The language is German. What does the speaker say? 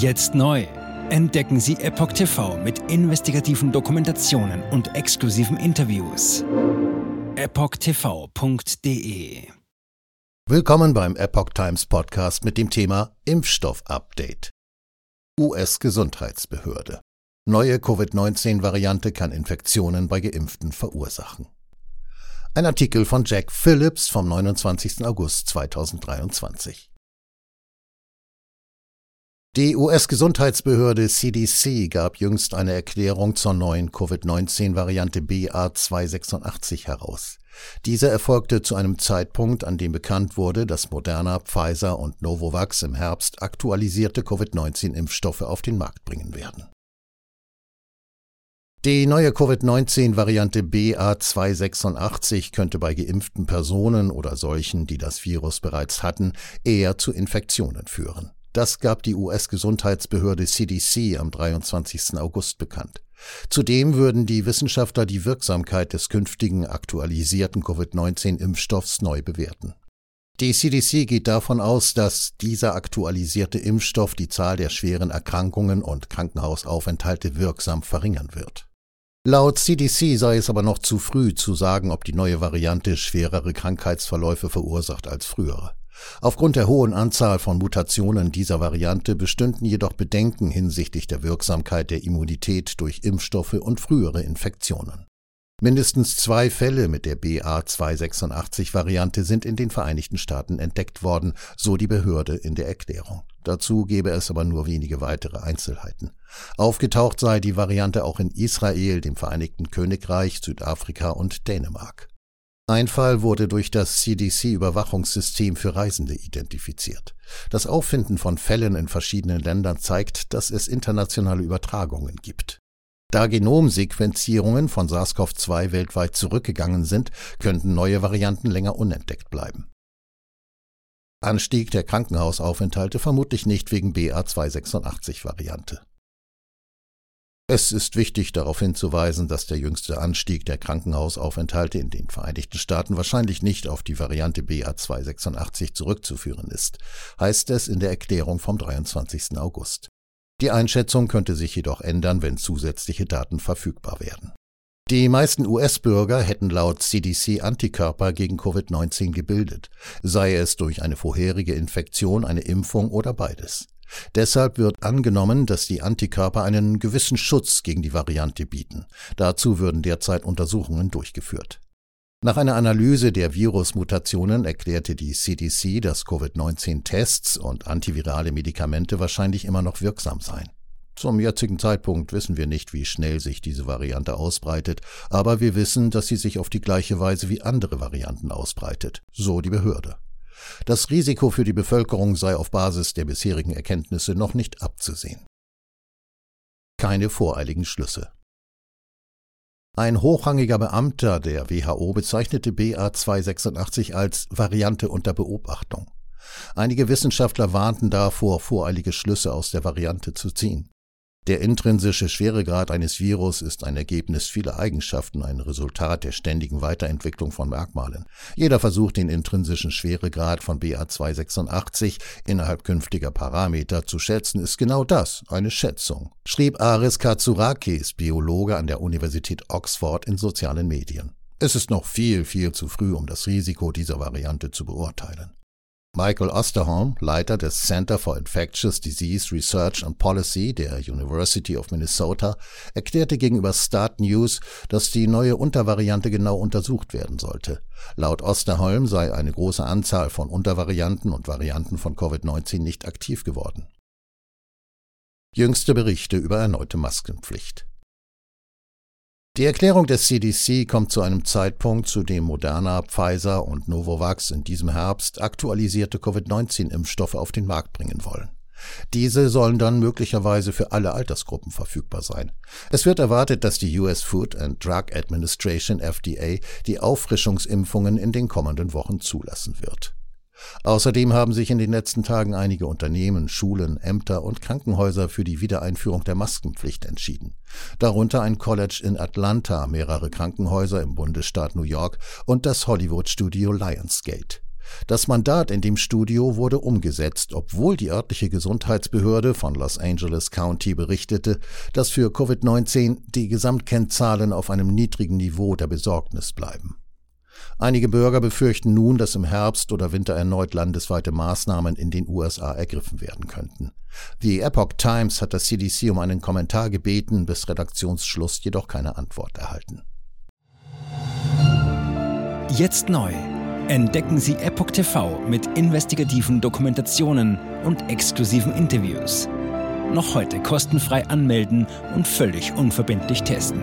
Jetzt neu. Entdecken Sie Epoch TV mit investigativen Dokumentationen und exklusiven Interviews. EpochTV.de Willkommen beim Epoch Times Podcast mit dem Thema Impfstoff-Update. US-Gesundheitsbehörde. Neue Covid-19-Variante kann Infektionen bei Geimpften verursachen. Ein Artikel von Jack Phillips vom 29. August 2023. Die US-Gesundheitsbehörde CDC gab jüngst eine Erklärung zur neuen Covid-19-Variante BA286 heraus. Diese erfolgte zu einem Zeitpunkt, an dem bekannt wurde, dass Moderna, Pfizer und Novavax im Herbst aktualisierte Covid-19-Impfstoffe auf den Markt bringen werden. Die neue Covid-19-Variante BA286 könnte bei geimpften Personen oder solchen, die das Virus bereits hatten, eher zu Infektionen führen. Das gab die US-Gesundheitsbehörde CDC am 23. August bekannt. Zudem würden die Wissenschaftler die Wirksamkeit des künftigen aktualisierten Covid-19-Impfstoffs neu bewerten. Die CDC geht davon aus, dass dieser aktualisierte Impfstoff die Zahl der schweren Erkrankungen und Krankenhausaufenthalte wirksam verringern wird. Laut CDC sei es aber noch zu früh zu sagen, ob die neue Variante schwerere Krankheitsverläufe verursacht als frühere. Aufgrund der hohen Anzahl von Mutationen dieser Variante bestünden jedoch Bedenken hinsichtlich der Wirksamkeit der Immunität durch Impfstoffe und frühere Infektionen. Mindestens zwei Fälle mit der BA286-Variante sind in den Vereinigten Staaten entdeckt worden, so die Behörde in der Erklärung. Dazu gebe es aber nur wenige weitere Einzelheiten. Aufgetaucht sei die Variante auch in Israel, dem Vereinigten Königreich, Südafrika und Dänemark. Ein Fall wurde durch das CDC-Überwachungssystem für Reisende identifiziert. Das Auffinden von Fällen in verschiedenen Ländern zeigt, dass es internationale Übertragungen gibt. Da Genomsequenzierungen von SARS-CoV-2 weltweit zurückgegangen sind, könnten neue Varianten länger unentdeckt bleiben. Anstieg der Krankenhausaufenthalte vermutlich nicht wegen BA286-Variante. Es ist wichtig darauf hinzuweisen, dass der jüngste Anstieg der Krankenhausaufenthalte in den Vereinigten Staaten wahrscheinlich nicht auf die Variante BA286 zurückzuführen ist, heißt es in der Erklärung vom 23. August. Die Einschätzung könnte sich jedoch ändern, wenn zusätzliche Daten verfügbar werden. Die meisten US-Bürger hätten laut CDC Antikörper gegen Covid-19 gebildet, sei es durch eine vorherige Infektion, eine Impfung oder beides. Deshalb wird angenommen, dass die Antikörper einen gewissen Schutz gegen die Variante bieten. Dazu würden derzeit Untersuchungen durchgeführt. Nach einer Analyse der Virusmutationen erklärte die CDC, dass Covid-19-Tests und antivirale Medikamente wahrscheinlich immer noch wirksam seien. Zum jetzigen Zeitpunkt wissen wir nicht, wie schnell sich diese Variante ausbreitet, aber wir wissen, dass sie sich auf die gleiche Weise wie andere Varianten ausbreitet, so die Behörde. Das Risiko für die Bevölkerung sei auf Basis der bisherigen Erkenntnisse noch nicht abzusehen. Keine voreiligen Schlüsse. Ein hochrangiger Beamter der WHO bezeichnete BA286 als Variante unter Beobachtung. Einige Wissenschaftler warnten davor, voreilige Schlüsse aus der Variante zu ziehen. Der intrinsische Schweregrad eines Virus ist ein Ergebnis vieler Eigenschaften, ein Resultat der ständigen Weiterentwicklung von Merkmalen. Jeder Versuch, den intrinsischen Schweregrad von BA286 innerhalb künftiger Parameter zu schätzen, ist genau das, eine Schätzung, schrieb Aris Katsurakis, Biologe an der Universität Oxford in sozialen Medien. Es ist noch viel, viel zu früh, um das Risiko dieser Variante zu beurteilen. Michael Osterholm, Leiter des Center for Infectious Disease Research and Policy der University of Minnesota, erklärte gegenüber Start News, dass die neue Untervariante genau untersucht werden sollte. Laut Osterholm sei eine große Anzahl von Untervarianten und Varianten von Covid-19 nicht aktiv geworden. Jüngste Berichte über erneute Maskenpflicht. Die Erklärung des CDC kommt zu einem Zeitpunkt, zu dem Moderna, Pfizer und Novavax in diesem Herbst aktualisierte Covid-19-Impfstoffe auf den Markt bringen wollen. Diese sollen dann möglicherweise für alle Altersgruppen verfügbar sein. Es wird erwartet, dass die US Food and Drug Administration FDA die Auffrischungsimpfungen in den kommenden Wochen zulassen wird. Außerdem haben sich in den letzten Tagen einige Unternehmen, Schulen, Ämter und Krankenhäuser für die Wiedereinführung der Maskenpflicht entschieden. Darunter ein College in Atlanta, mehrere Krankenhäuser im Bundesstaat New York und das Hollywood-Studio Lionsgate. Das Mandat in dem Studio wurde umgesetzt, obwohl die örtliche Gesundheitsbehörde von Los Angeles County berichtete, dass für Covid-19 die Gesamtkennzahlen auf einem niedrigen Niveau der Besorgnis bleiben. Einige Bürger befürchten nun, dass im Herbst oder Winter erneut landesweite Maßnahmen in den USA ergriffen werden könnten. Die Epoch Times hat das CDC um einen Kommentar gebeten, bis Redaktionsschluss jedoch keine Antwort erhalten. Jetzt neu. Entdecken Sie Epoch TV mit investigativen Dokumentationen und exklusiven Interviews. Noch heute kostenfrei anmelden und völlig unverbindlich testen.